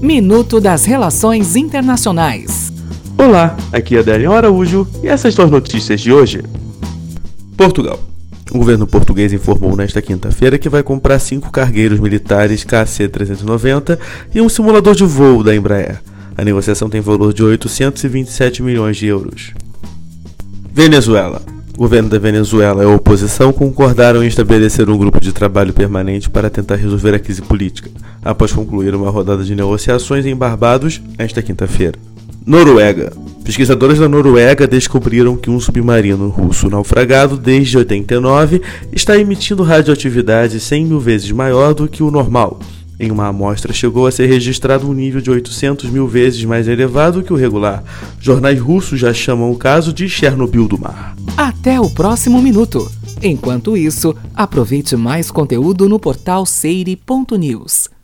Minuto das Relações Internacionais. Olá, aqui é Adélio Araújo e essas são as notícias de hoje. Portugal. O governo português informou nesta quinta-feira que vai comprar cinco cargueiros militares KC-390 e um simulador de voo da Embraer. A negociação tem valor de 827 milhões de euros. Venezuela. O governo da Venezuela e a oposição concordaram em estabelecer um grupo de trabalho permanente para tentar resolver a crise política, após concluir uma rodada de negociações em Barbados esta quinta-feira. Noruega. Pesquisadores da Noruega descobriram que um submarino russo naufragado desde 89 está emitindo radioatividade 100 mil vezes maior do que o normal. Em uma amostra, chegou a ser registrado um nível de 800 mil vezes mais elevado que o regular. Jornais russos já chamam o caso de Chernobyl do mar. Até o próximo minuto. Enquanto isso, aproveite mais conteúdo no portal seire.news.